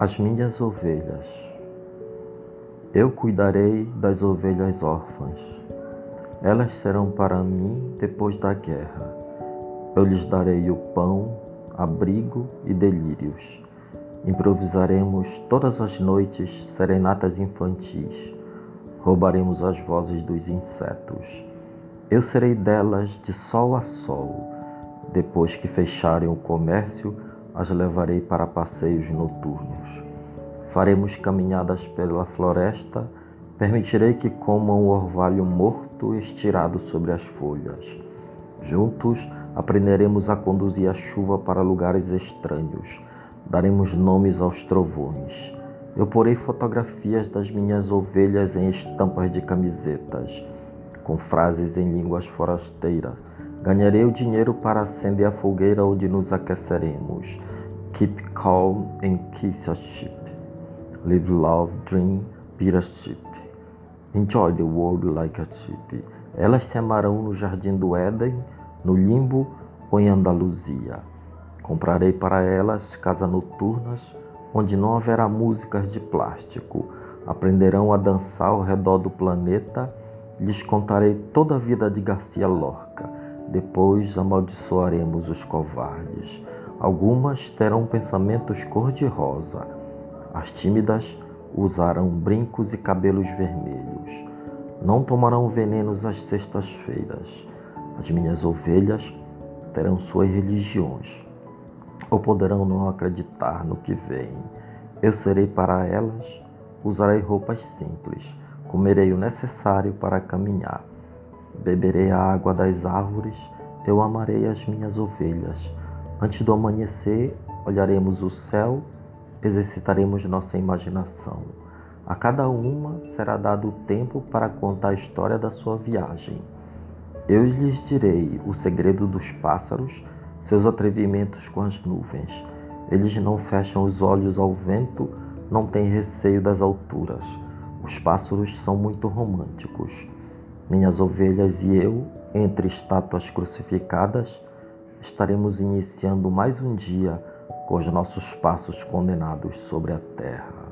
As minhas ovelhas. Eu cuidarei das ovelhas órfãs. Elas serão para mim depois da guerra. Eu lhes darei o pão, abrigo e delírios. Improvisaremos todas as noites serenatas infantis. Roubaremos as vozes dos insetos. Eu serei delas de sol a sol. Depois que fecharem o comércio, as levarei para passeios noturnos. Faremos caminhadas pela floresta, permitirei que comam o orvalho morto estirado sobre as folhas. Juntos aprenderemos a conduzir a chuva para lugares estranhos daremos nomes aos trovões. Eu porei fotografias das minhas ovelhas em estampas de camisetas, com frases em línguas forasteiras. Ganharei o dinheiro para acender a fogueira onde nos aqueceremos. Keep calm and kiss a ship. Live love, dream, be a ship. Enjoy the world like a ship. Elas se amarão no jardim do Éden, no limbo ou em Andaluzia. Comprarei para elas casas noturnas, onde não haverá músicas de plástico. Aprenderão a dançar ao redor do planeta. Lhes contarei toda a vida de Garcia Lorca. Depois amaldiçoaremos os covardes. Algumas terão pensamentos cor-de-rosa. As tímidas usarão brincos e cabelos vermelhos. Não tomarão venenos às sextas-feiras. As minhas ovelhas terão suas religiões ou poderão não acreditar no que vem. Eu serei para elas, usarei roupas simples, comerei o necessário para caminhar, beberei a água das árvores, eu amarei as minhas ovelhas. Antes do amanhecer, olharemos o céu, exercitaremos nossa imaginação. A cada uma será dado tempo para contar a história da sua viagem. Eu lhes direi o segredo dos pássaros seus atrevimentos com as nuvens. Eles não fecham os olhos ao vento, não têm receio das alturas. Os pássaros são muito românticos. Minhas ovelhas e eu, entre estátuas crucificadas, estaremos iniciando mais um dia com os nossos passos condenados sobre a terra.